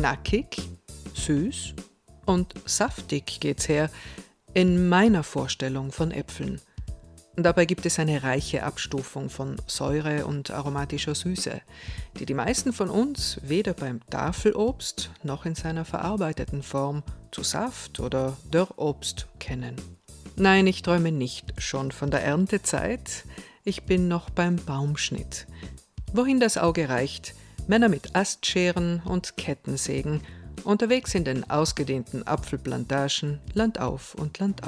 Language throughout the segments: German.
Knackig, süß und saftig geht's her in meiner Vorstellung von Äpfeln. Dabei gibt es eine reiche Abstufung von Säure und aromatischer Süße, die die meisten von uns weder beim Tafelobst noch in seiner verarbeiteten Form zu Saft oder Dörrobst kennen. Nein, ich träume nicht schon von der Erntezeit, ich bin noch beim Baumschnitt. Wohin das Auge reicht, Männer mit Astscheren und Kettensägen, unterwegs in den ausgedehnten Apfelplantagen, Land auf und Land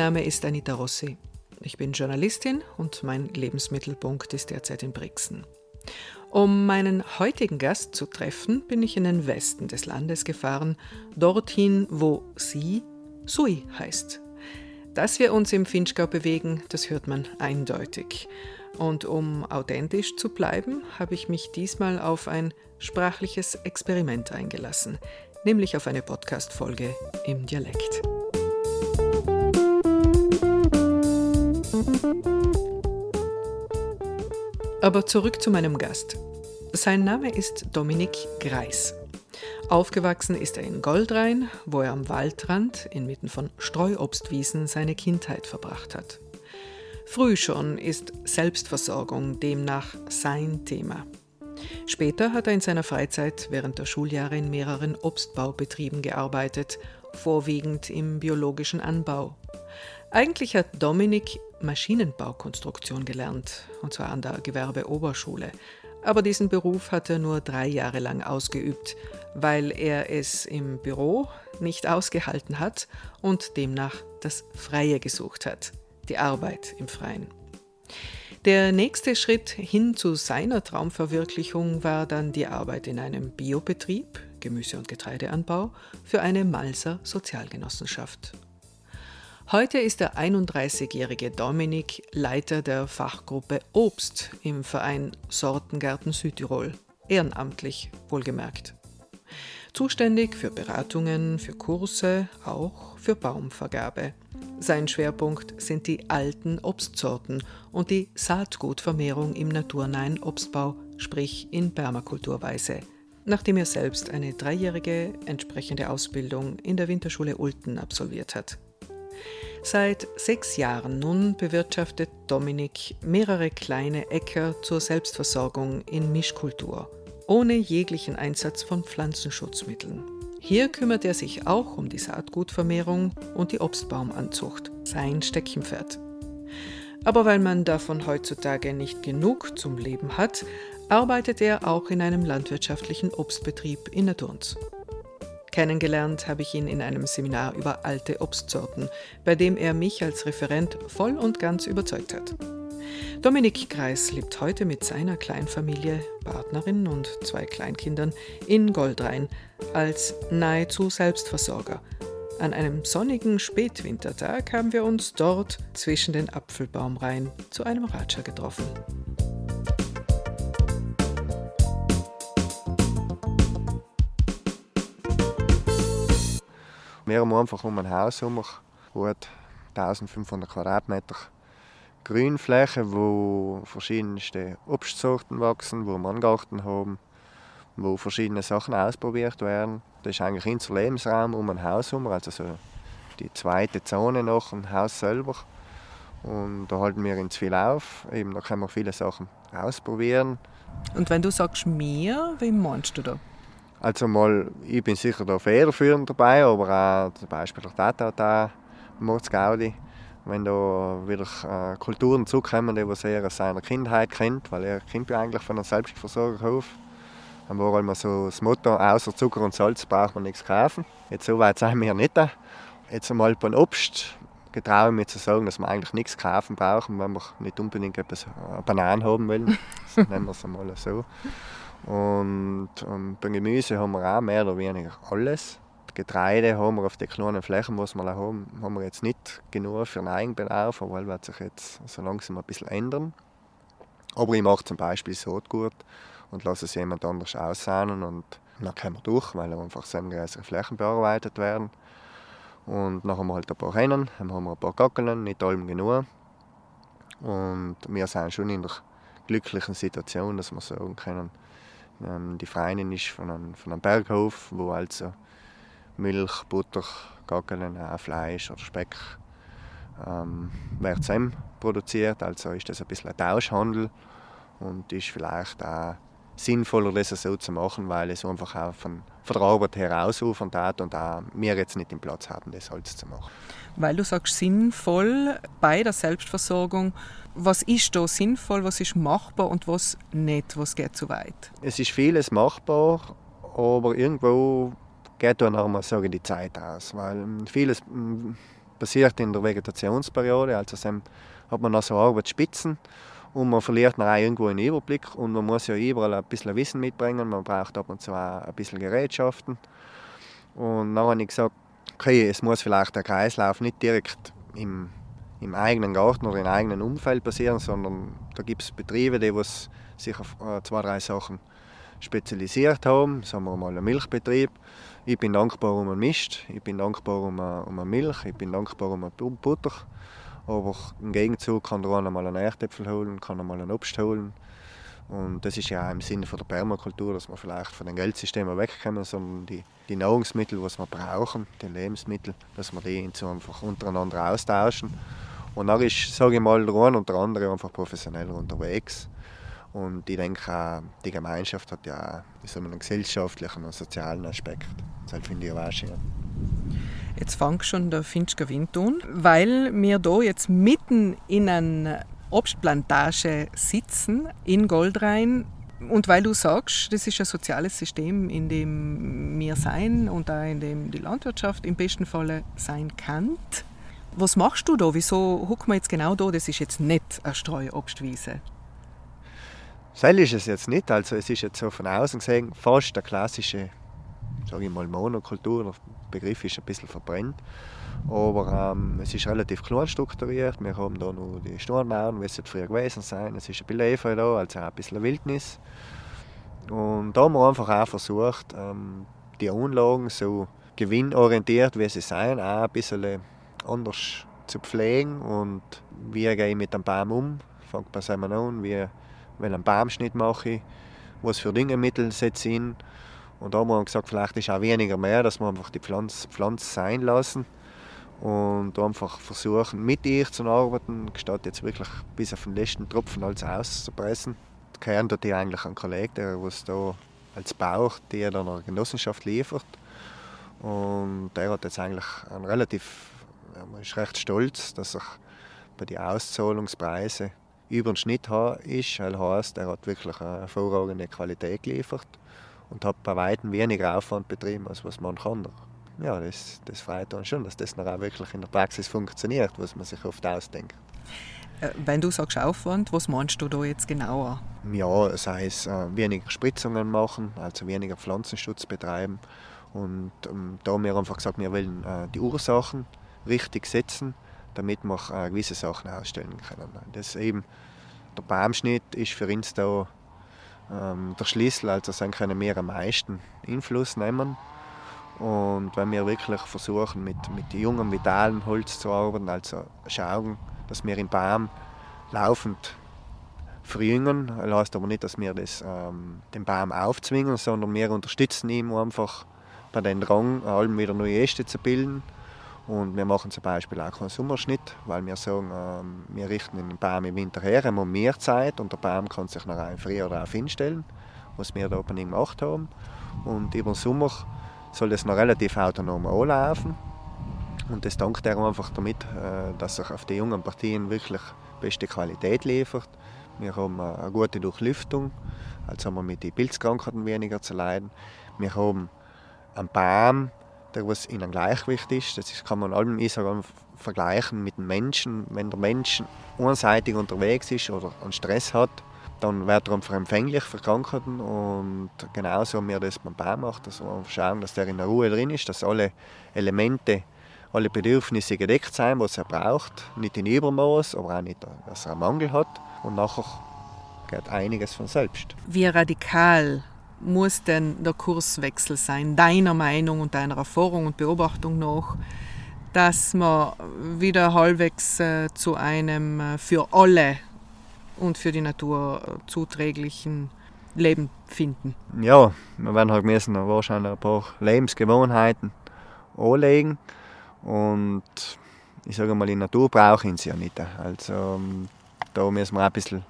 Name ist Anita Rossi. Ich bin Journalistin und mein Lebensmittelpunkt ist derzeit in Brixen. Um meinen heutigen Gast zu treffen, bin ich in den Westen des Landes gefahren, dorthin, wo sie Sui heißt. Dass wir uns im Finchgau bewegen, das hört man eindeutig. Und um authentisch zu bleiben, habe ich mich diesmal auf ein sprachliches Experiment eingelassen, nämlich auf eine Podcast-Folge im Dialekt. Aber zurück zu meinem Gast. Sein Name ist Dominik Greis. Aufgewachsen ist er in Goldrhein, wo er am Waldrand inmitten von Streuobstwiesen seine Kindheit verbracht hat. Früh schon ist Selbstversorgung demnach sein Thema. Später hat er in seiner Freizeit während der Schuljahre in mehreren Obstbaubetrieben gearbeitet, vorwiegend im biologischen Anbau. Eigentlich hat Dominik Maschinenbaukonstruktion gelernt, und zwar an der Gewerbeoberschule. Aber diesen Beruf hat er nur drei Jahre lang ausgeübt, weil er es im Büro nicht ausgehalten hat und demnach das Freie gesucht hat, die Arbeit im Freien. Der nächste Schritt hin zu seiner Traumverwirklichung war dann die Arbeit in einem Biobetrieb, Gemüse- und Getreideanbau, für eine Malser Sozialgenossenschaft Heute ist der 31-jährige Dominik Leiter der Fachgruppe Obst im Verein Sortengarten Südtirol, ehrenamtlich wohlgemerkt. Zuständig für Beratungen, für Kurse, auch für Baumvergabe. Sein Schwerpunkt sind die alten Obstsorten und die Saatgutvermehrung im naturnahen Obstbau, sprich in Permakulturweise, nachdem er selbst eine dreijährige entsprechende Ausbildung in der Winterschule Ulten absolviert hat. Seit sechs Jahren nun bewirtschaftet Dominik mehrere kleine Äcker zur Selbstversorgung in Mischkultur, ohne jeglichen Einsatz von Pflanzenschutzmitteln. Hier kümmert er sich auch um die Saatgutvermehrung und die Obstbaumanzucht, sein Steckenpferd. Aber weil man davon heutzutage nicht genug zum Leben hat, arbeitet er auch in einem landwirtschaftlichen Obstbetrieb in der Durns. Kennengelernt habe ich ihn in einem Seminar über alte Obstsorten, bei dem er mich als Referent voll und ganz überzeugt hat. Dominik Kreis lebt heute mit seiner Kleinfamilie, Partnerin und zwei Kleinkindern in Goldrhein als nahezu Selbstversorger. An einem sonnigen Spätwintertag haben wir uns dort zwischen den Apfelbaumreihen zu einem Ratscher getroffen. Wir haben einfach um ein Haus herum gut 1500 Quadratmeter Grünfläche, wo verschiedenste Obstsorten wachsen, wo wir einen Garten haben, wo verschiedene Sachen ausprobiert werden. Das ist eigentlich unser Lebensraum um ein Haus herum, also so die zweite Zone nach dem Haus selber. Und da halten wir uns viel auf. Eben, da können wir viele Sachen ausprobieren. Und wenn du sagst mir, wie meinst du da? Also mal, ich bin sicher da federführend dabei, aber auch zum Beispiel der Tata da, Moritz Gaudi, wenn da wieder äh, Kulturen zukommen, die was er aus seiner Kindheit kennt, weil er kommt ja eigentlich von einem Selbstversorgerhof. Dann war immer so das Motto, außer Zucker und Salz braucht man nichts kaufen. Jetzt so weit sind wir nicht. Jetzt einmal beim Obst getraue ich mich zu sagen, dass wir eigentlich nichts kaufen brauchen, wenn wir nicht unbedingt etwas äh, Bananen haben wollen. Das nennen wir es einmal so. Und, und beim Gemüse haben wir auch mehr oder weniger alles. Getreide haben wir auf den kleinen Flächen, was wir haben, haben wir jetzt nicht genug für den Eigenbedarf, aber wird sich jetzt so langsam ein bisschen ändern. Aber ich mache zum Beispiel Saatgut und lasse es jemand anders aussahnen und dann kommen wir durch, weil einfach größere Flächen bearbeitet werden. Und dann haben wir halt ein paar Hennen, dann haben wir ein paar Gackeln, nicht allem genug. Und wir sind schon in der glücklichen Situation, dass wir sagen können, ähm, die Freundin ist von einem, von einem Berghof, wo also Milch, Butter, Gackeln, auch Fleisch oder Speck ähm, wird zusammen produziert. Also ist das ein bisschen ein Tauschhandel und ist vielleicht auch sinnvoller, das so zu machen, weil es einfach auch von, von der Arbeit her ausufern hat und auch wir jetzt nicht den Platz haben, das Holz zu machen. Weil du sagst sinnvoll bei der Selbstversorgung, was ist da sinnvoll, was ist machbar und was nicht, was geht zu weit? Es ist vieles machbar, aber irgendwo geht dann auch mal sagen, die Zeit aus, weil vieles passiert in der Vegetationsperiode, also hat man noch so Arbeitsspitzen und man verliert dann auch irgendwo einen Überblick und man muss ja überall ein bisschen Wissen mitbringen, man braucht ab und zu auch ein bisschen Gerätschaften. Und dann habe ich gesagt, okay, es muss vielleicht der Kreislauf nicht direkt im, im eigenen Garten oder im eigenen Umfeld passieren, sondern da gibt es Betriebe, die sich auf äh, zwei, drei Sachen spezialisiert haben. Sagen wir mal einen Milchbetrieb. Ich bin dankbar um einen Mist, ich bin dankbar um eine, um eine Milch, ich bin dankbar um eine Butter. Aber im Gegenzug kann der eine mal einen Erdäpfel holen, kann mal einen Obst holen. Und das ist ja auch im Sinne von der Permakultur, dass wir vielleicht von den Geldsystemen wegkommen, sondern die, die Nahrungsmittel, die wir brauchen, die Lebensmittel, dass wir die einfach untereinander austauschen. Und dann ist, sage ich mal, der eine und der andere einfach professioneller unterwegs. Und ich denke auch, die Gemeinschaft hat ja auch einen gesellschaftlichen und sozialen Aspekt. Das finde ich auch schön. Jetzt fängt schon der Finchker Wind an, weil wir hier jetzt mitten in einer Obstplantage sitzen, in Goldrhein. Und weil du sagst, das ist ein soziales System, in dem wir sein und auch in dem die Landwirtschaft im besten Falle sein kann. Was machst du da? Wieso hocken wir jetzt genau da? Das ist jetzt nicht eine Streuobstwiese. Seil ist es jetzt nicht. Also es ist jetzt so von außen gesehen fast eine klassische sage ich mal, Monokultur. Der Begriff ist ein bisschen verbrennt. Aber ähm, es ist relativ klar strukturiert. Wir haben hier noch die Sturmmauern, wie es früher gewesen sein. Es ist ein bisschen Efeu da, also auch ein bisschen Wildnis. Und da haben wir einfach auch versucht, ähm, die Anlagen so gewinnorientiert, wie sie sein, auch ein bisschen anders zu pflegen. Und wie gehe ich mit dem Baum um? Fängt bei an, wie, welchen Baumschnitt mache was für Düngemittel setze ich und da haben wir gesagt, vielleicht ist auch weniger mehr, dass wir einfach die Pflanze, Pflanze sein lassen und einfach versuchen, mit ihr zu arbeiten, statt jetzt wirklich bis auf den letzten Tropfen alles auszupressen. Tut ich eigentlich ein Kollege, der was da als Bauch, der dann einer Genossenschaft liefert. Und der hat jetzt eigentlich einen relativ, man ist recht stolz, dass er bei den Auszahlungspreisen über den Schnitt ist. Das heißt, er hat wirklich eine hervorragende Qualität geliefert und habe bei weitem weniger Aufwand betrieben, als was man kann. Ja, das, das freut uns schon, dass das dann auch wirklich in der Praxis funktioniert, was man sich oft ausdenkt. Äh, wenn du sagst Aufwand, was meinst du da jetzt genauer? Ja, sei es äh, weniger Spritzungen machen, also weniger Pflanzenschutz betreiben. Und ähm, da haben wir einfach gesagt, wir wollen äh, die Ursachen richtig setzen, damit wir äh, gewisse Sachen ausstellen können. Das eben, der Baumschnitt ist für uns da ähm, der Schlüssel. Also dann können wir am meisten Einfluss nehmen. Und wenn wir wirklich versuchen, mit, mit jungem, vitalem Holz zu arbeiten, also schauen, dass wir im Baum laufend verjüngen. Das heißt aber nicht, dass wir das, ähm, den Baum aufzwingen, sondern wir unterstützen ihn einfach bei den Drang, allem wieder neue Äste zu bilden und wir machen zum Beispiel auch keinen Sommerschnitt, weil wir sagen, äh, wir richten den Baum im Winter her, haben mehr Zeit und der Baum kann sich nach einem Frühjahr darauf hinstellen, was wir da Opening gemacht haben. Und über den Sommer soll es noch relativ autonom anlaufen. Und das dankt er einfach damit, äh, dass er auf die jungen Partien wirklich beste Qualität liefert. Wir haben eine gute Durchlüftung, also haben wir mit den Pilzkrankheiten weniger zu leiden. Wir haben einen Baum, der was in einem Gleichgewicht ist. Das kann man allem sagen, vergleichen mit dem Menschen. Wenn der Mensch einseitig unterwegs ist oder einen Stress hat, dann wird er einfach empfänglich für Krankheiten und genauso haben wir das beim Baum gemacht, dass wir schauen, dass der in der Ruhe drin ist, dass alle Elemente, alle Bedürfnisse gedeckt sind, was er braucht, nicht in Übermaß, aber auch nicht, dass er einen Mangel hat und nachher geht einiges von selbst. Wie radikal muss denn der Kurswechsel sein, deiner Meinung und deiner Erfahrung und Beobachtung nach, dass man wieder halbwegs äh, zu einem äh, für alle und für die Natur äh, zuträglichen Leben finden? Ja, wir werden halt müssen wahrscheinlich ein paar Lebensgewohnheiten anlegen und ich sage mal, die Natur brauchen sie ja nicht. Also ähm, da müssen wir ein bisschen,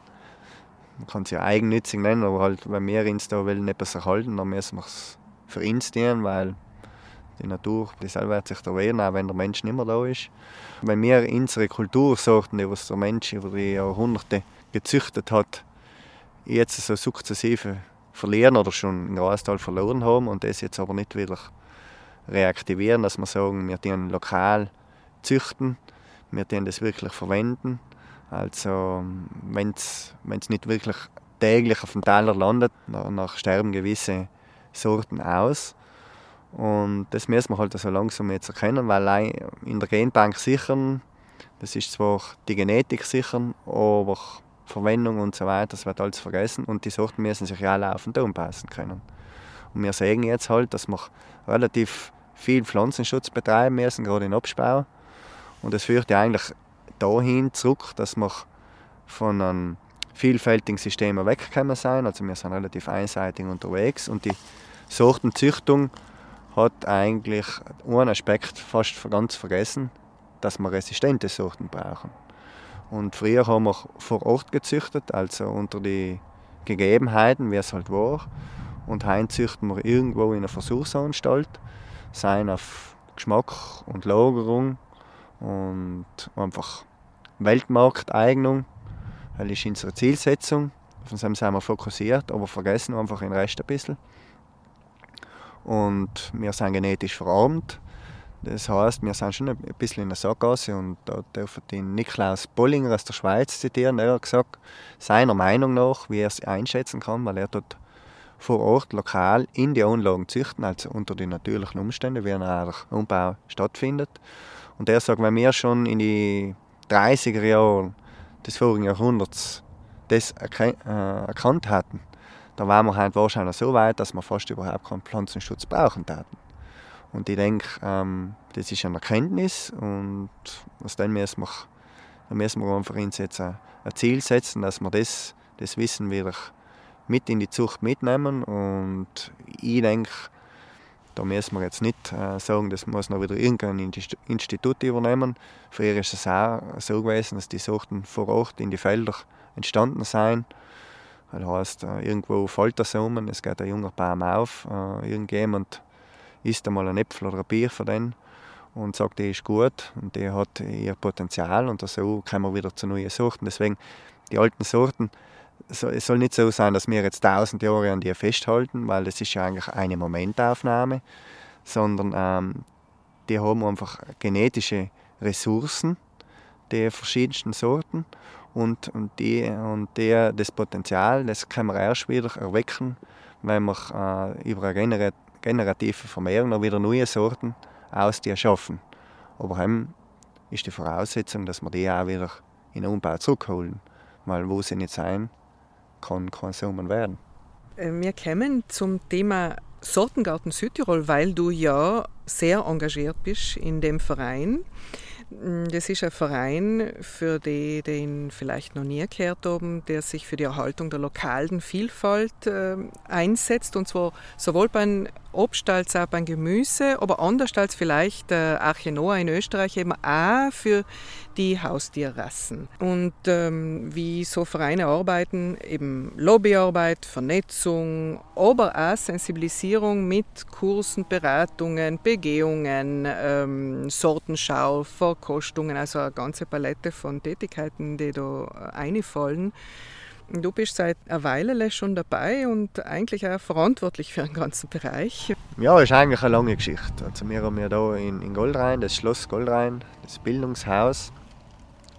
man kann es ja eigennützig nennen, aber halt, wenn wir uns da wollen etwas erhalten, dann müssen wir es für uns tun, weil die Natur, die selber wird sich da wehren, auch wenn der Mensch nicht mehr da ist. Wenn wir unsere Kultursorten, die der Mensch über die Jahrhunderte gezüchtet hat, jetzt so sukzessive verlieren oder schon einen Großteil verloren haben und das jetzt aber nicht wieder reaktivieren, dass wir sagen, wir tun lokal züchten, wir tun das wirklich verwenden. Also wenn es nicht wirklich täglich auf dem Teller landet, nach sterben gewisse Sorten aus. Und das müssen wir halt so langsam jetzt erkennen, weil in der Genbank sichern, das ist zwar die Genetik sichern, aber Verwendung und so weiter, das wird alles vergessen und die Sorten müssen sich ja laufend anpassen können. Und wir sehen jetzt halt, dass wir relativ viel Pflanzenschutz betreiben müssen, gerade in Absbau. Und das führt ja eigentlich dahin zurück, dass wir von einem vielfältigen System weggekommen sind. Also wir sind relativ einseitig unterwegs und die Sortenzüchtung hat eigentlich einen Aspekt fast ganz vergessen, dass wir resistente Sorten brauchen. Und früher haben wir vor Ort gezüchtet, also unter die Gegebenheiten, wie es halt war. Und heute züchten wir irgendwo in einer Versuchsanstalt, seien auf Geschmack und Lagerung und einfach Weltmarkteignung. Das ist unsere Zielsetzung. Auf dem sind wir fokussiert, aber vergessen einfach den Rest ein bisschen. Und wir sind genetisch verarmt. Das heißt, wir sind schon ein bisschen in der Sackgasse und da ich den Niklaus Bollinger aus der Schweiz zitieren. Er hat gesagt, seiner Meinung nach, wie er es einschätzen kann, weil er dort vor Ort lokal in die Anlagen züchten, also unter den natürlichen Umständen, wie ein Umbau stattfindet. Und er sagt, wenn wir schon in die 30er Jahre des vorigen Jahrhunderts das äh, erkannt hatten, dann waren wir halt wahrscheinlich so weit, dass wir fast überhaupt keinen Pflanzenschutz brauchen taten. Und ich denke, ähm, das ist eine Erkenntnis und aus dem müssen wir, dann müssen wir einfach uns jetzt ein, ein Ziel setzen, dass wir das, das Wissen wieder mit in die Zucht mitnehmen und ich denke, da müssen wir jetzt nicht äh, sagen, das muss noch wieder irgendein Institut übernehmen. Früher ist es auch so gewesen, dass die Sorten vor Ort in die Felder entstanden sind. Das heißt, äh, irgendwo fällt das um, es geht ein junger Baum auf, äh, irgendjemand isst einmal ein Äpfel oder ein Bier von denen und sagt, der ist gut und der hat ihr Potenzial und so kommen wir wieder zu neuen Sorten. Deswegen, die alten Sorten, es soll nicht so sein, dass wir jetzt tausend Jahre an die festhalten, weil das ist ja eigentlich eine Momentaufnahme, sondern ähm, die haben einfach genetische Ressourcen der verschiedensten Sorten und, und, die, und die, das Potenzial, das kann man erst wieder erwecken, wenn wir äh, über eine generative Vermehrung noch wieder neue Sorten aus dir schaffen. Aber dann ist die Voraussetzung, dass wir die auch wieder in den Umbau zurückholen. Weil wo sie nicht sein, kann kein Samen werden. Äh, wir kommen zum Thema Sortengarten Südtirol, weil du ja sehr engagiert bist in dem Verein. Mm, das ist ein Verein, für die, den vielleicht noch nie gehört haben, der sich für die Erhaltung der lokalen Vielfalt äh, einsetzt. Und zwar sowohl beim Obst als auch beim Gemüse, aber anders als vielleicht äh, Archenoa in Österreich eben auch für die Haustierrassen. Und ähm, wie so Vereine arbeiten, eben Lobbyarbeit, Vernetzung, aber auch Sensibilisierung mit Kursen, Beratungen, Begehungen, ähm, Sortenschau, Verkostungen, also eine ganze Palette von Tätigkeiten, die da einfallen. Du bist seit einer Weile schon dabei und eigentlich auch verantwortlich für den ganzen Bereich. Ja, ist eigentlich eine lange Geschichte. Also wir haben ja hier in, in Goldrhein, das Schloss Goldrhein, das Bildungshaus.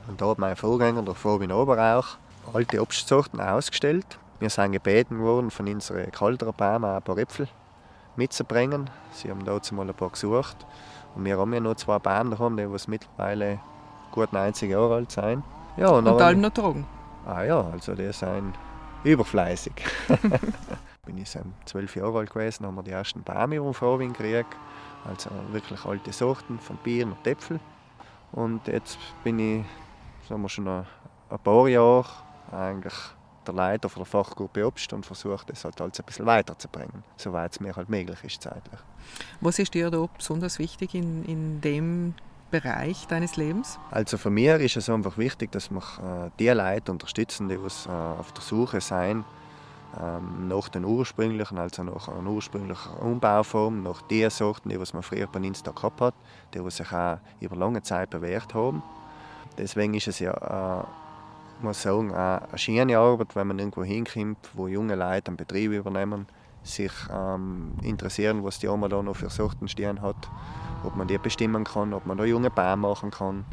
Und da hat mein Vorgänger, der Fabian Oberauch, alte Obstsorten ausgestellt. Wir sind gebeten worden, von unseren kalteren Bäumen ein paar Äpfel mitzubringen. Sie haben dazu mal ein paar gesucht. Und wir haben ja noch zwei Bäume daheim, die mittlerweile gut 90 Jahre alt sind. Ja, und, und allem noch tragen. Ah ja, also die sind überfleißig. bin ich zwölf Jahre alt gewesen, haben wir die ersten Bäume auf Vorwind gekriegt. Also wirklich alte Sorten, von Bier und Äpfel. Und jetzt bin ich sagen wir, schon ein, ein paar Jahre eigentlich der Leiter der Fachgruppe Obst und versuche das halt alles ein bisschen weiterzubringen, soweit es mir halt möglich ist zeitlich. Was ist dir da besonders wichtig in, in dem Bereich deines Lebens? Also für mich ist es einfach wichtig, dass wir äh, die Leute unterstützen, die was, äh, auf der Suche sind ähm, nach den ursprünglichen, also nach einer ursprünglichen Umbauform, nach den Sorten, die was man früher bei Insta gehabt hat, die was sich auch über lange Zeit bewährt haben. Deswegen ist es ja äh, muss sagen, auch eine schöne Arbeit, wenn man irgendwo hinkommt, wo junge Leute einen Betrieb übernehmen, sich ähm, interessieren, was die Oma da noch für Sorten stehen hat, ob man die bestimmen kann, ob man da junge Bäume machen kann,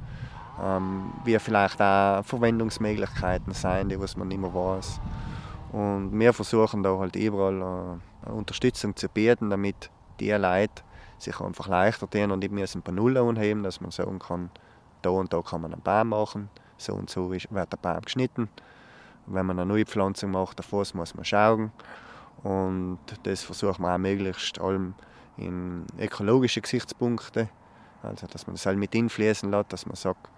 ähm, wie vielleicht auch Verwendungsmöglichkeiten sein, die was man immer weiß. Und wir versuchen da halt überall äh, Unterstützung zu bieten, damit die Leute sich einfach leichter tun und nicht müssen bei Null anheben, dass man sagen kann, da und da kann man einen Baum machen, so und so wird der Baum geschnitten. Wenn man eine neue Pflanzung macht, davor muss man schauen. Und das versucht man auch möglichst allem in ökologische Gesichtspunkte, also dass man das halt mit einfließen lässt, dass man sagt,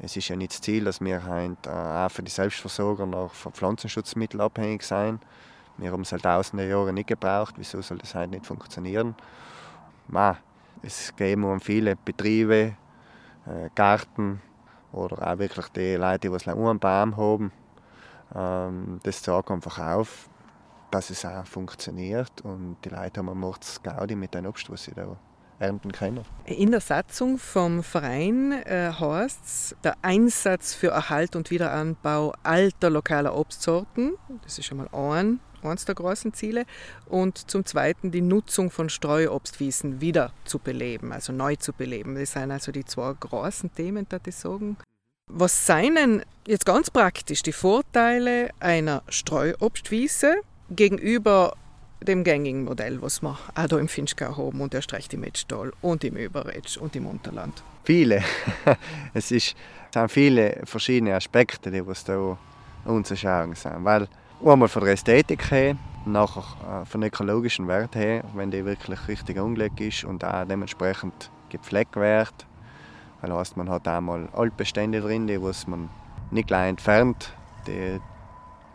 es ist ja nicht das Ziel, dass wir halt, auch für die Selbstversorger noch von Pflanzenschutzmitteln abhängig sein. Wir haben es halt tausende Jahre nicht gebraucht, wieso soll das halt nicht funktionieren? Ma, es geben viele Betriebe, äh, Gärten, oder auch wirklich die Leute, die einen Baum haben. Ähm, das zeigt einfach auf, dass es auch funktioniert und die Leute haben am Gaudi mit dem Obst, was sie da ernten können. In der Satzung vom Verein äh, heißt es, der Einsatz für Erhalt und Wiederanbau alter lokaler Obstsorten, das ist schon mal ein eines der großen Ziele. Und zum Zweiten die Nutzung von Streuobstwiesen wieder zu beleben, also neu zu beleben. Das sind also die zwei großen Themen, da ich sagen. Was seien jetzt ganz praktisch die Vorteile einer Streuobstwiese gegenüber dem gängigen Modell, was wir auch hier im Finchgau haben und erst recht im Metztal und im Überretsch und im Unterland? Viele. es, ist, es sind viele verschiedene Aspekte, die was da anzuschauen sind. Weil Einmal von der Ästhetik her, nachher äh, von ökologischen Wert her, wenn die wirklich richtig angelegt ist und auch dementsprechend gepflegt wird. Das heißt, man hat einmal Altbestände drin, die was man nicht gleich entfernt. Die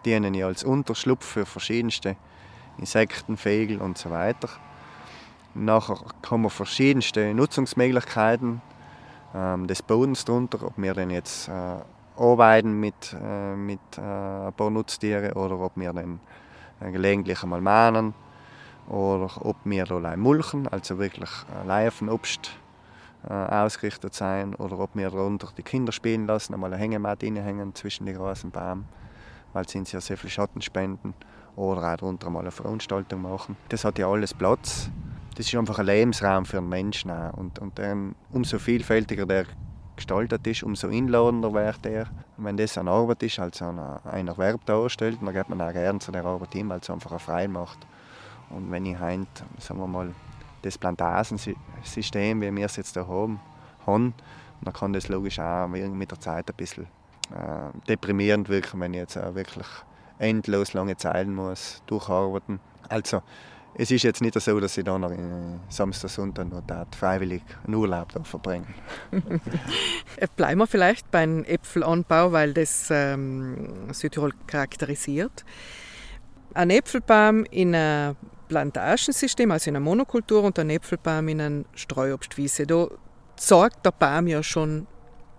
dienen ja als Unterschlupf für verschiedenste Insekten, Vögel und so weiter. Nachher haben wir verschiedenste Nutzungsmöglichkeiten ähm, des Bodens darunter, ob wir den jetzt äh, arbeiten mit, äh, mit äh, ein paar Nutztieren oder ob wir dann äh, gelegentlich einmal mahnen oder ob wir allein mulchen, also wirklich allein auf den Obst äh, ausgerichtet sein oder ob wir darunter die Kinder spielen lassen, einmal eine Hängematte hängen zwischen die großen Bäumen, weil sie ja sehr viel Schatten spenden oder auch darunter mal eine Veranstaltung machen. Das hat ja alles Platz. Das ist einfach ein Lebensraum für einen Menschen und, und dann, umso vielfältiger der gestaltet ist, umso einladender wird er. Wenn das eine Arbeit ist, also ein Erwerb darstellt, dann geht man auch gerne zu der Arbeit hin, weil es einfach frei macht. Und wenn ich heint, sagen wir mal, das Plantagensystem, wie wir es jetzt hier haben, haben, dann kann das logisch auch mit der Zeit ein bisschen äh, deprimierend wirken, wenn ich jetzt auch wirklich endlos lange Zeiten muss durcharbeiten. Also es ist jetzt nicht so, dass ich dann Samstag, Sonntag noch freiwillig einen Urlaub verbringen äh, Bleiben wir vielleicht beim Äpfelanbau, weil das ähm, Südtirol charakterisiert. Ein Äpfelbaum in einem Plantagensystem, also in einer Monokultur, und ein Äpfelbaum in einer Streuobstwiese. Da zeigt der Baum ja schon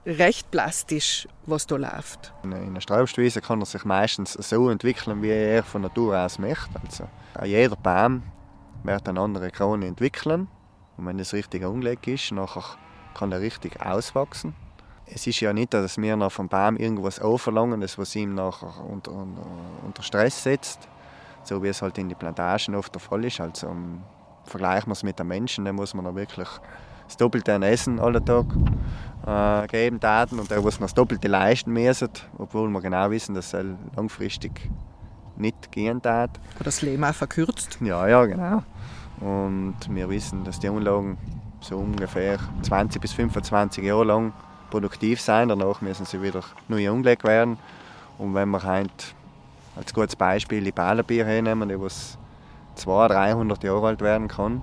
recht plastisch, was da läuft. In einer Strauchwiese kann er sich meistens so entwickeln, wie er von Natur aus möchte. Also, jeder Baum wird eine andere Krone entwickeln. Und wenn es richtig angelegt ist, nachher kann er richtig auswachsen. Es ist ja nicht, dass wir nach vom Baum irgendwas anverlangen, das was ihm nachher unter, unter Stress setzt, so wie es halt in den Plantagen oft der Fall ist. Also, um, vergleichen wir es mit den Menschen, dann muss man da wirklich das Doppelte an Essen alle Tag äh, geben Daten und der, was noch das Doppelte leisten müssen, obwohl wir genau wissen, dass es langfristig nicht gehen darf. Oder das Leben auch verkürzt. Ja, ja, genau. Und wir wissen, dass die Anlagen so ungefähr 20 bis 25 Jahre lang produktiv sein. Danach müssen sie wieder neu angelegt werden. Und wenn wir halt als gutes Beispiel die Balenbier hernehmen, die 200, 300 Jahre alt werden kann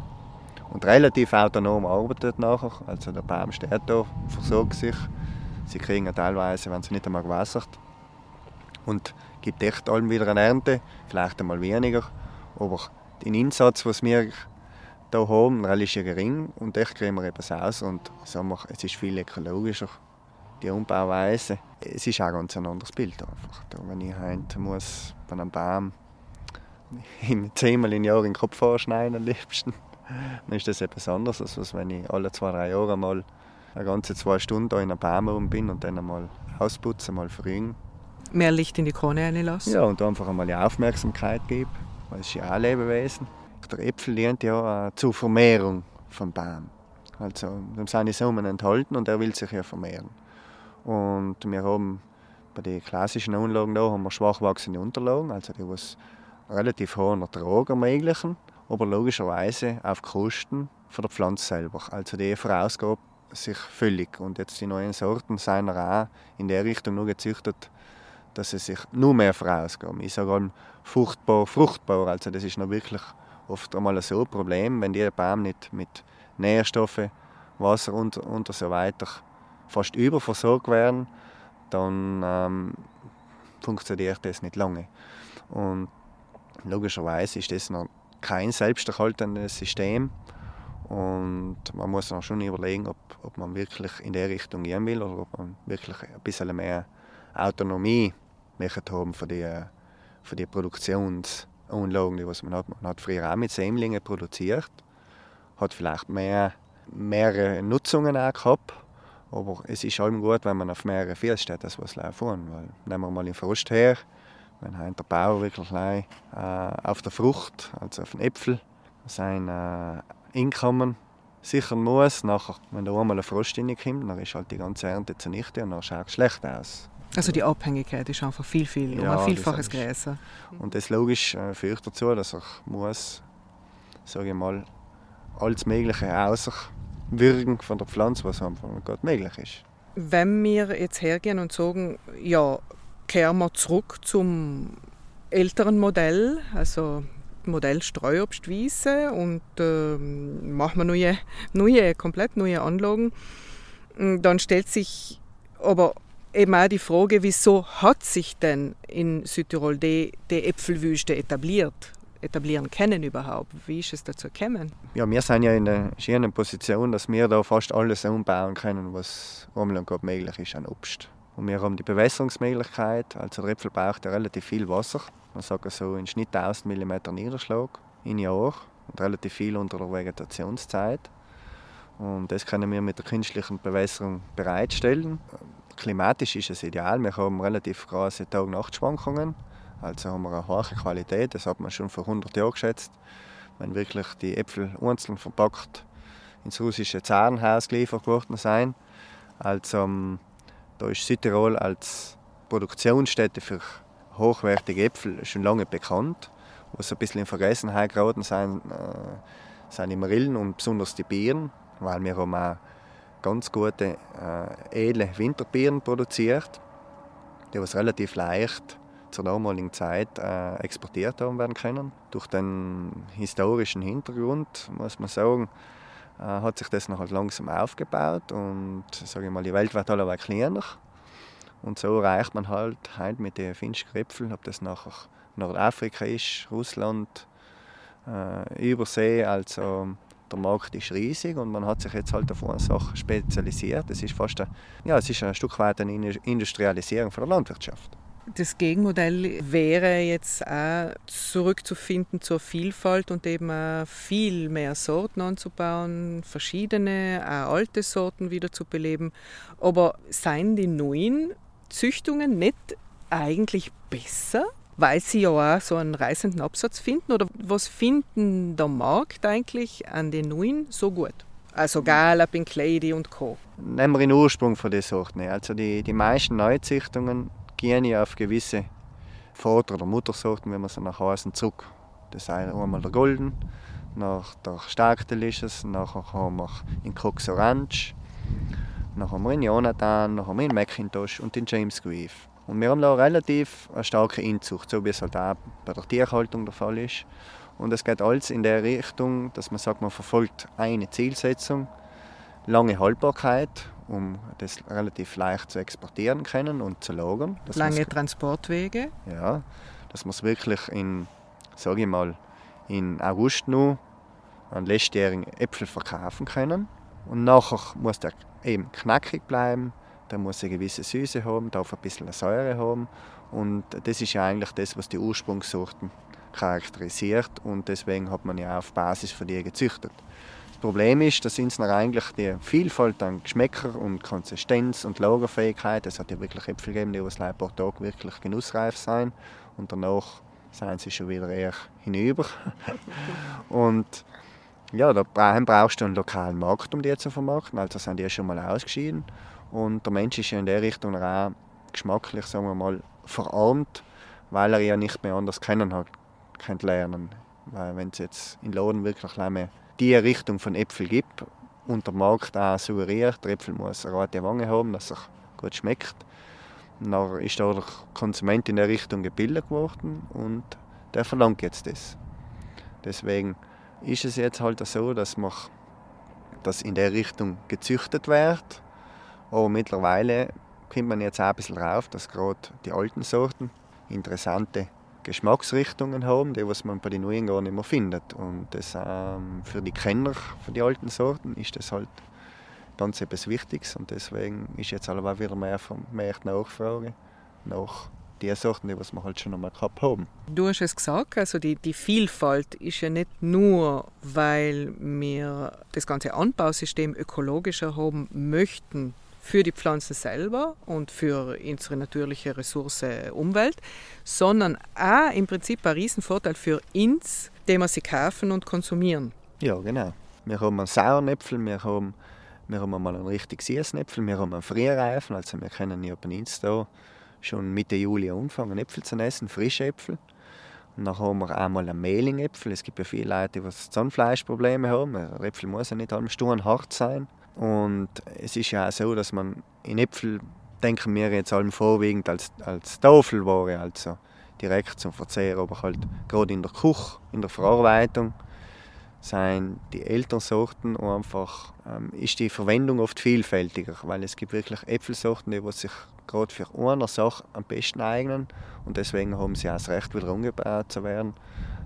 und relativ autonom arbeitet nachher. Also der Baum steht da, versorgt sich. Sie kriegen teilweise, wenn sie nicht einmal gewässert. Und gibt echt allem wieder eine Ernte, vielleicht einmal weniger. Aber den Einsatz, was wir hier haben, ist ja gering und echt kriegen wir etwas aus. Und sagen wir, es ist viel ökologischer, die Umbauweise. Es ist auch ganz ein anderes Bild einfach. Da, wenn ich heute muss bei einem Baum zehnmal im Jahr in den Kopf vorschneiden am liebsten, dann ist das etwas anderes, als wenn ich alle zwei, drei Jahre mal eine ganze zwei Stunden in einem Baum rum bin und dann einmal ausputze, mal verringen. Mehr Licht in die Krone reinlassen? Ja, und einfach einmal die Aufmerksamkeit geben, weil es ist ja auch Lebewesen. Der Äpfel dient ja zur Vermehrung vom Baum. Also, dem sind die Samen enthalten und er will sich ja vermehren. Und wir haben bei den klassischen Anlagen da haben wir schwach wachsende Unterlagen, also die was relativ hohen Ertrag ermöglichen aber logischerweise auf Kosten von der Pflanze selber. Also die verausgabt sich völlig. Und jetzt die neuen Sorten sind auch in der Richtung nur gezüchtet, dass sie sich nur mehr verausgaben. Ich sage fruchtbar, fruchtbar. Also das ist noch wirklich oft einmal so ein Problem, wenn die Baum nicht mit Nährstoffen, Wasser und, und so weiter fast überversorgt werden, dann ähm, funktioniert das nicht lange. Und logischerweise ist das noch kein selbsterhaltendes System. Und man muss dann schon überlegen, ob, ob man wirklich in der Richtung gehen will oder ob man wirklich ein bisschen mehr Autonomie möchte haben für die, für die Produktionsanlagen, die man hat. Man hat früher auch mit Sämlingen produziert, hat vielleicht mehr, mehrere Nutzungen auch gehabt, aber es ist allem gut, wenn man auf mehrere Fehlstädte was laufen Weil, nehmen wir mal den Frost her, wenn der Bauer wirklich äh, auf der Frucht, also auf den Äpfel, sein äh, Einkommen sichern muss, nachher, wenn da einmal ein Frost reinkommt, dann ist halt die ganze Ernte zunichte und dann schaut es schlecht aus. Also die Abhängigkeit ist einfach viel, viel, ja, um ein Vielfaches größer. Und das logisch äh, führt dazu, dass er muss, sage ich mal, alles Mögliche außerwirken von der Pflanze, was einfach nicht möglich ist. Wenn wir jetzt hergehen und sagen, ja, kehren wir zurück zum älteren Modell, also Modell Streuobstwiese und äh, machen wir neue, neue, komplett neue Anlagen. Dann stellt sich aber eben auch die Frage, wieso hat sich denn in Südtirol die, die Äpfelwüste etabliert? etablieren können überhaupt? Wie ist es dazu gekommen? Ja, wir sind ja in der schönen Position, dass wir da fast alles umbauen können, was Umland möglich ist an Obst. Und wir haben die Bewässerungsmöglichkeit. Also der Äpfel braucht ja relativ viel Wasser. Man sagt so im Schnitt 1000 mm Niederschlag im Jahr und relativ viel unter der Vegetationszeit. Und das können wir mit der künstlichen Bewässerung bereitstellen. Klimatisch ist es ideal. Wir haben relativ große Tag-Nacht-Schwankungen. Also haben wir eine hohe Qualität. Das hat man schon vor 100 Jahren geschätzt. Wenn wirklich die Äpfel einzeln verpackt ins russische Zarenhaus geliefert worden sind. Also da ist Südtirol als Produktionsstätte für hochwertige Äpfel schon lange bekannt. Was ein bisschen in Vergessenheit geraten sind, äh, sind die Marillen und besonders die Bieren, weil wir haben auch ganz gute, äh, edle Winterbieren produziert, die was relativ leicht zur damaligen Zeit äh, exportiert haben werden können. Durch den historischen Hintergrund muss man sagen, hat sich das noch halt langsam aufgebaut und sage ich mal, die Welt wird alle kleiner. Und so erreicht man halt heute mit den finnischen ob das nachher Nordafrika ist, Russland, äh, Übersee, also der Markt ist riesig und man hat sich jetzt halt auf eine Sache spezialisiert. Es ist fast ein, ja, es ist ein Stück weit eine Industrialisierung von der Landwirtschaft. Das Gegenmodell wäre jetzt auch zurückzufinden zur Vielfalt und eben auch viel mehr Sorten anzubauen, verschiedene, auch alte Sorten wieder zu beleben. Aber seien die neuen Züchtungen nicht eigentlich besser, weil sie ja auch so einen reißenden Absatz finden? Oder was finden der Markt eigentlich an den neuen so gut? Also Gala, Pink Lady und Co. Nehmen wir den Ursprung von den Sorten. Also die, die meisten Neuzüchtungen ja auf gewisse Vater- oder Muttersorten, wenn man sie nach Hause zurück. Das ist einmal der Golden, nach der Stark Delicious, nachher haben wir in Cox Orange, nachher haben wir in Jonathan, nachher haben wir in Macintosh und in James Grieve. Und wir haben da relativ eine starke Inzucht, so wie es halt auch bei der Tierhaltung der Fall ist. Und es geht alles in der Richtung, dass man sagt, man verfolgt eine Zielsetzung, lange Haltbarkeit, um das relativ leicht zu exportieren können und zu lagern. Lange Transportwege? Ja, dass man es wirklich in, sage ich mal, in August noch an letztjährigen Äpfel verkaufen können. Und nachher muss der eben knackig bleiben, der muss eine gewisse Süße haben, darf ein bisschen Säure haben. Und das ist ja eigentlich das, was die Ursprungssorten charakterisiert. Und deswegen hat man ja auf Basis von die gezüchtet. Das Problem ist, dass uns eigentlich die Vielfalt an Geschmäcker und Konsistenz und Lagerfähigkeit, es hat ja wirklich Äpfel gegeben, die ein paar Tagen wirklich genussreif sein und danach sind sie schon wieder eher hinüber. und ja, da brauchst du einen lokalen Markt, um die zu vermarkten. Also sind die schon mal ausgeschieden. Und der Mensch ist ja in der Richtung auch geschmacklich, sagen wir mal, verarmt, weil er ja nicht mehr anders kennen hat, lernen. Weil wenn es jetzt in Laden wirklich mehr die Richtung von Äpfel gibt und der Markt auch suggeriert, der Äpfel muss eine rote Wange haben, dass er gut schmeckt, dann ist der Konsument in der Richtung gebildet worden und der verlangt jetzt das. Deswegen ist es jetzt halt so, dass, man, dass in der Richtung gezüchtet wird. Aber mittlerweile kommt man jetzt auch ein bisschen rauf, dass gerade die alten Sorten interessante Geschmacksrichtungen haben, die was man bei den neuen gar nicht mehr findet. Und das, ähm, für die Kenner für die alten Sorten ist das halt ganz etwas Wichtiges und deswegen ist jetzt auch wieder mehr, mehr Nachfrage nach die Sorten, die wir halt schon einmal gehabt haben. Du hast es gesagt, also die, die Vielfalt ist ja nicht nur, weil wir das ganze Anbausystem ökologischer haben möchten für die Pflanzen selber und für unsere natürliche Ressource Umwelt, sondern auch im Prinzip ein Riesenvorteil für uns, den wir sie kaufen und konsumieren. Ja, genau. Wir haben einen sauren Äpfel, wir haben, wir haben mal einen richtig süßen Äpfel, wir haben einen Frühreifen, also wir können ja bei uns da schon Mitte Juli anfangen, Äpfel zu essen, frische Äpfel. Und dann haben wir einmal einen Mehlingäpfel. Es gibt ja viele Leute, die Zahnfleischprobleme haben. Der Äpfel muss ja nicht allem stur hart sein. Und es ist ja auch so, dass man in Äpfel denken wir jetzt allem vorwiegend als, als Tafelware, also direkt zum Verzehr, aber halt gerade in der Küche, in der Verarbeitung sind die Elternsorten einfach ähm, ist die Verwendung oft vielfältiger, weil es gibt wirklich Äpfelsorten, die sich gerade für eine Sache am besten eignen und deswegen haben sie auch das Recht, wieder umgebaut zu werden,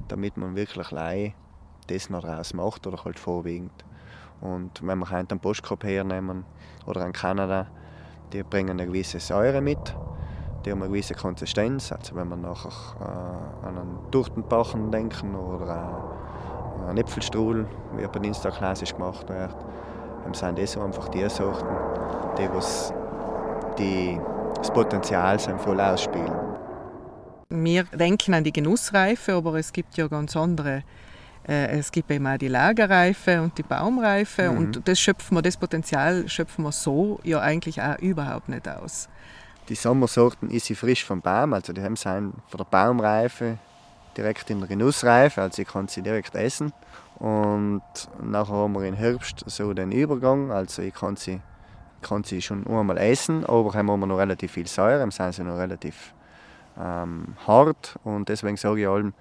damit man wirklich Lei das noch daraus macht oder halt vorwiegend. Und wenn wir einen Postkorb hernehmen oder in Kanada, die bringen eine gewisse Säure mit, die haben eine gewisse Konsistenz. Also wenn wir nachher äh, an einen Turtenbachen denken oder äh, einen Äpfelstrudel, wie bei uns da klassisch gemacht wird, dann sind das einfach die Sorten, die was die, das Potenzial voll ausspielen. Wir denken an die Genussreife, aber es gibt ja ganz andere. Äh, es gibt eben auch die Lagerreife und die Baumreife mhm. und das schöpfen wir, das Potenzial schöpfen wir so ja eigentlich auch überhaupt nicht aus. Die Sommersorten ist sie frisch vom Baum, also die haben sie von der Baumreife direkt in der Genussreife, also ich kann sie direkt essen. Und nachher haben wir im Herbst so den Übergang, also ich kann sie kann sie schon einmal essen, aber haben wir noch relativ viel Säure, dann sind sie noch relativ ähm, hart und deswegen sage ich allem,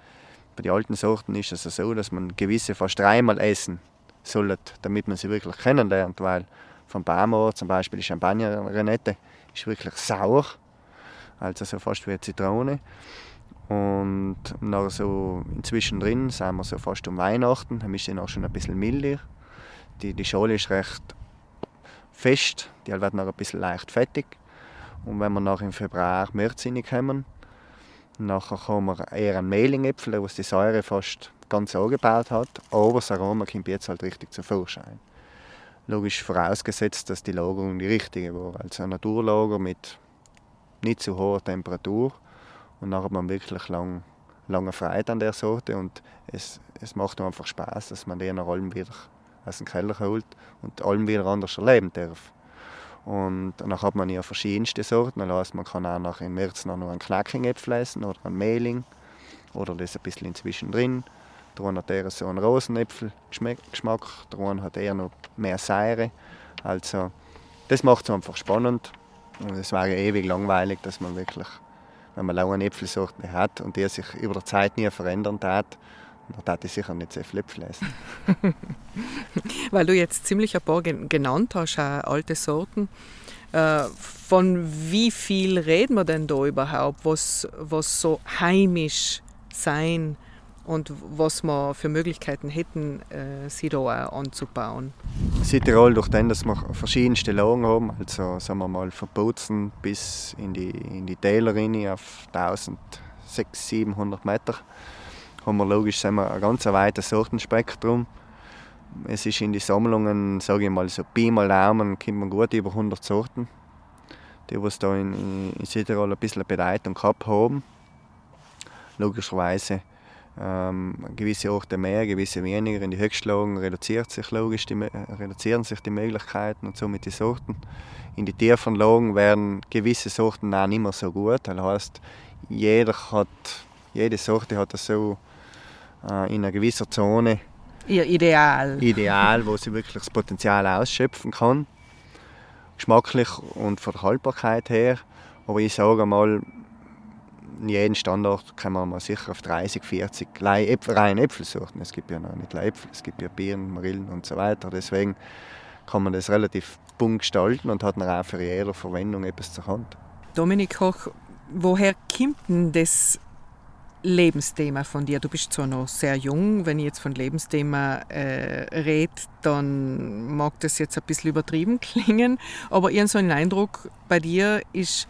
bei den alten Sorten ist es so, dass man gewisse fast dreimal essen sollte, damit man sie wirklich kennenlernt, weil vom Baumort zum Beispiel die Champagner-Renette ist wirklich sauer, also so fast wie eine Zitrone. Und noch so inzwischen drin sind wir so fast um Weihnachten, dann ist sie noch schon ein bisschen milder. Die, die Schale ist recht fest, die wird noch ein bisschen leicht fettig. Und wenn wir nach im Februar, März kommen, nachher haben wir eher einen Mehlingäpfel, der die Säure fast ganz angebaut hat, aber das Aroma kommt jetzt halt richtig zum Vorschein. Logisch vorausgesetzt, dass die Lagerung die richtige war. Also ein Naturlager mit nicht zu hoher Temperatur und dann hat man wirklich lang, lange Freude an der Sorte und es, es macht einfach Spaß, dass man die nach allem wieder aus dem Keller holt und allem wieder anders erleben darf. Und dann hat man ja verschiedenste Sorten. Also man kann auch nach im März noch einen Knackingäpfel essen oder einen Mehling oder das ein bisschen inzwischen drin. Der hat eher so einen Rosenäpfel-Geschmack, der eine hat eher noch mehr Säure. Also das macht es einfach spannend Und es wäre ewig langweilig, dass man wirklich, wenn man lange Äpfelsorten hat und die sich über die Zeit nie verändern hat, dann hätte ich sicher nicht sehr viel Äpfel essen. Weil du jetzt ziemlich ein paar genannt hast, auch alte Sorten. Äh, von wie viel reden wir denn da überhaupt, was, was so heimisch sein und was wir für Möglichkeiten hätten, äh, sie da auch anzubauen? Südtirol, durch den, dass wir verschiedenste Lagen haben, also sagen wir mal von Bozen bis in die, in die Täler rein auf 1600, 700 Meter, haben wir logisch sagen wir, ein ganz weites Sortenspektrum. Es ist in die Sammlungen, sage ich mal, so Pi mal Daumen, kommt man gut über 100 Sorten, die was da in, in Südtirol ein bisschen Bedeutung gehabt haben. Logischerweise ähm, gewisse Orte mehr, gewisse weniger. In die Höchstlagen reduziert sich logisch die, reduzieren sich die Möglichkeiten und somit die Sorten. In die tiefen Lagen werden gewisse Sorten auch nicht mehr so gut. Das heißt, jeder hat, jede Sorte hat so äh, in einer gewissen Zone ihr Ideal. Ideal, wo sie wirklich das Potenzial ausschöpfen kann. Geschmacklich und von der Haltbarkeit her. Aber ich sage mal, in jedem Standort kann man mal sicher auf 30, 40 rein Äpfel suchen. Es gibt ja noch nicht Äpfel, es gibt ja Birnen, Marillen und so weiter. Deswegen kann man das relativ bunt gestalten und hat dann auch für jede Verwendung etwas zur Hand. Dominik Koch, woher kommt denn das Lebensthema von dir? Du bist zwar noch sehr jung, wenn ich jetzt von Lebensthema äh, rede, dann mag das jetzt ein bisschen übertrieben klingen, aber ich so einen Eindruck, bei dir ist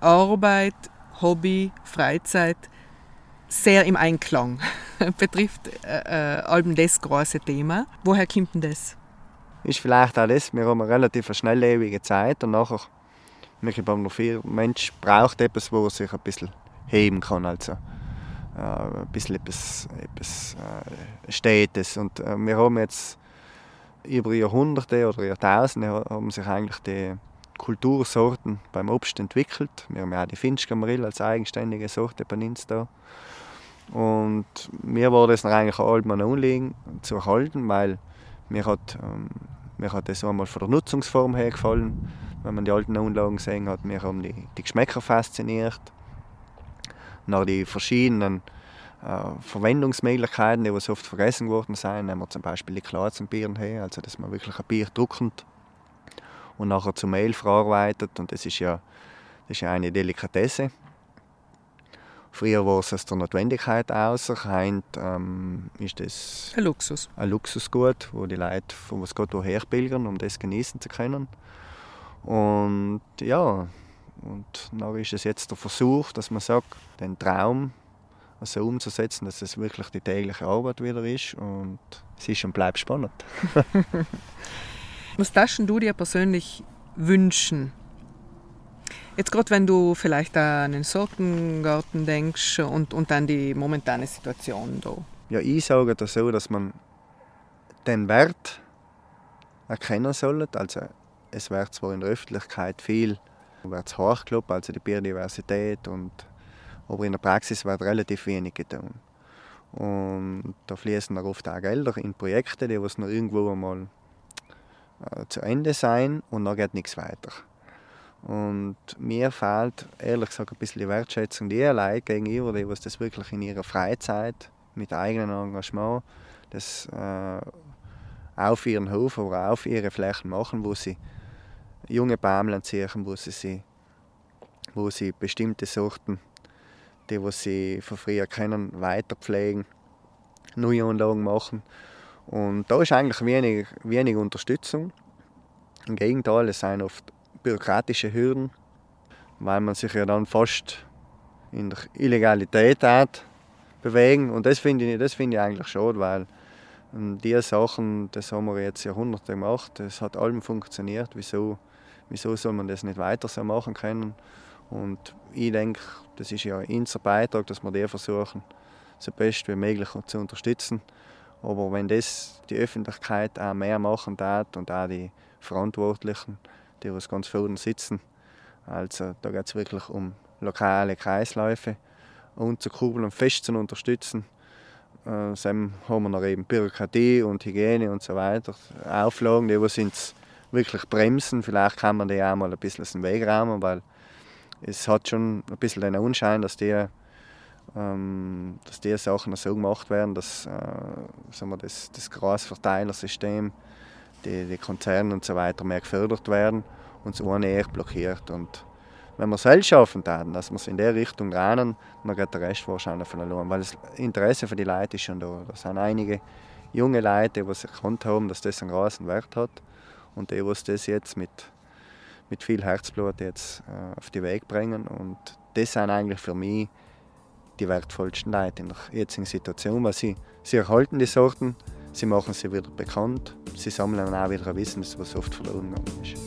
Arbeit, Hobby, Freizeit sehr im Einklang. Betrifft äh, äh, allem das große Thema. Woher kommt denn das? Ist vielleicht auch das, wir haben eine relativ schnelllebige Zeit und nachher, ich glaube, viel Mensch braucht etwas, wo er sich ein bisschen heben kann. Also, äh, ein bisschen etwas, etwas äh. Und äh, wir haben jetzt über Jahrhunderte oder Jahrtausende haben sich eigentlich die Kultursorten beim Obst entwickelt. Wir haben auch die Finchka Marille als eigenständige Sorte bei uns da. Und mir war das eigentlich allem ein Anliegen zu erhalten, weil mir hat, ähm, mir hat das einmal von der Nutzungsform her gefallen, wenn man die alten Anlagen gesehen hat. Mir haben die, die Geschmäcker fasziniert. Nach die verschiedenen äh, Verwendungsmöglichkeiten, die oft vergessen worden sind, nehmen wir zum Beispiel die Klar zum Bieren her, also dass man wirklich ein Bier druckend und nachher zu Mehl verarbeitet. Und das ist ja, das ist ja eine Delikatesse. Früher war es aus der Notwendigkeit aus, heute ähm, ist das ein Luxus. Ein Luxusgut, wo die Leute von was Gott woher pilgern, um das genießen zu können. Und ja, und dann ist es jetzt der Versuch, dass man sagt, den Traum so umzusetzen, dass es wirklich die tägliche Arbeit wieder ist und es ist und bleibt spannend. Was darfst du dir persönlich wünschen? Jetzt gerade wenn du vielleicht an den Sortengarten denkst und, und an die momentane Situation da. Ja, ich sage das so, dass man den Wert erkennen sollte. Also es wird zwar in der Öffentlichkeit viel wird's hochgelobt, also die Biodiversität, und, aber in der Praxis wird relativ wenig getan. Und da fließen auch oft auch Gelder in Projekte, die was noch irgendwo einmal äh, zu Ende sein und dann geht nichts weiter. Und mir fehlt ehrlich gesagt ein bisschen die Wertschätzung die Leute gegenüber, die was das wirklich in ihrer Freizeit mit eigenem Engagement das äh, auf ihren Hof oder auf ihre Flächen machen, wo sie junge Bäume ziehen, wo sie, sie, wo sie bestimmte Sorten, die was sie von früher kennen, weiter pflegen, neue Anlagen machen und da ist eigentlich wenig, wenig Unterstützung. Im Gegenteil, es sind oft bürokratische Hürden, weil man sich ja dann fast in der Illegalität hat, bewegen. Und das finde ich, find ich eigentlich schade, weil ähm, diese Sachen, das haben wir jetzt Jahrhunderte gemacht, das hat allem funktioniert. Wieso, wieso soll man das nicht weiter so machen können? Und ich denke, das ist ja unser Beitrag, dass wir die versuchen, so best wie möglich zu unterstützen. Aber wenn das die Öffentlichkeit auch mehr machen darf und auch die Verantwortlichen, die was ganz vorne sitzen, also da geht es wirklich um lokale Kreisläufe umzukurbeln und fest zu unterstützen. Äh, dann haben wir noch eben Bürokratie und Hygiene und so weiter, Auflagen, die was ins wirklich bremsen. Vielleicht kann man die auch mal ein bisschen aus dem Weg räumen, weil es hat schon ein bisschen den Unschein, dass die, ähm, dass die Sachen so gemacht werden, dass äh, sagen wir, das, das Grasverteilersystem, die, die Konzerne und so weiter mehr gefördert werden und das eine eher blockiert. Und wenn wir es selbst schaffen, dann, dass wir es in der Richtung drehen, dann geht der Rest wahrscheinlich verloren. Weil das Interesse für die Leute ist schon da. Da sind einige junge Leute, die sich erkannt haben, dass das einen großen Wert hat und die, die das jetzt mit, mit viel Herzblut jetzt äh, auf die Weg bringen. Und das sind eigentlich für mich die wertvollsten Leute in der jetzigen Situation, weil sie, sie erhalten die Sorten, sie machen sie wieder bekannt, sie sammeln auch wieder ein Wissen, was oft verloren gegangen ist.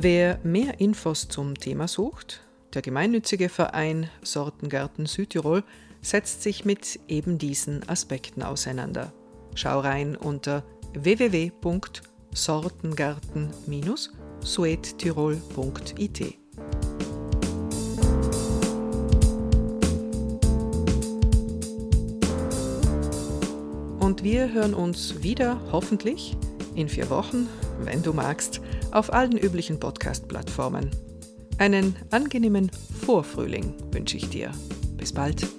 Wer mehr Infos zum Thema sucht, der gemeinnützige Verein Sortengarten Südtirol setzt sich mit eben diesen Aspekten auseinander. Schau rein unter www.sortengarten-suedtirol.it. Und wir hören uns wieder, hoffentlich, in vier Wochen, wenn du magst, auf allen üblichen Podcast-Plattformen. Einen angenehmen Vorfrühling wünsche ich dir. Bis bald.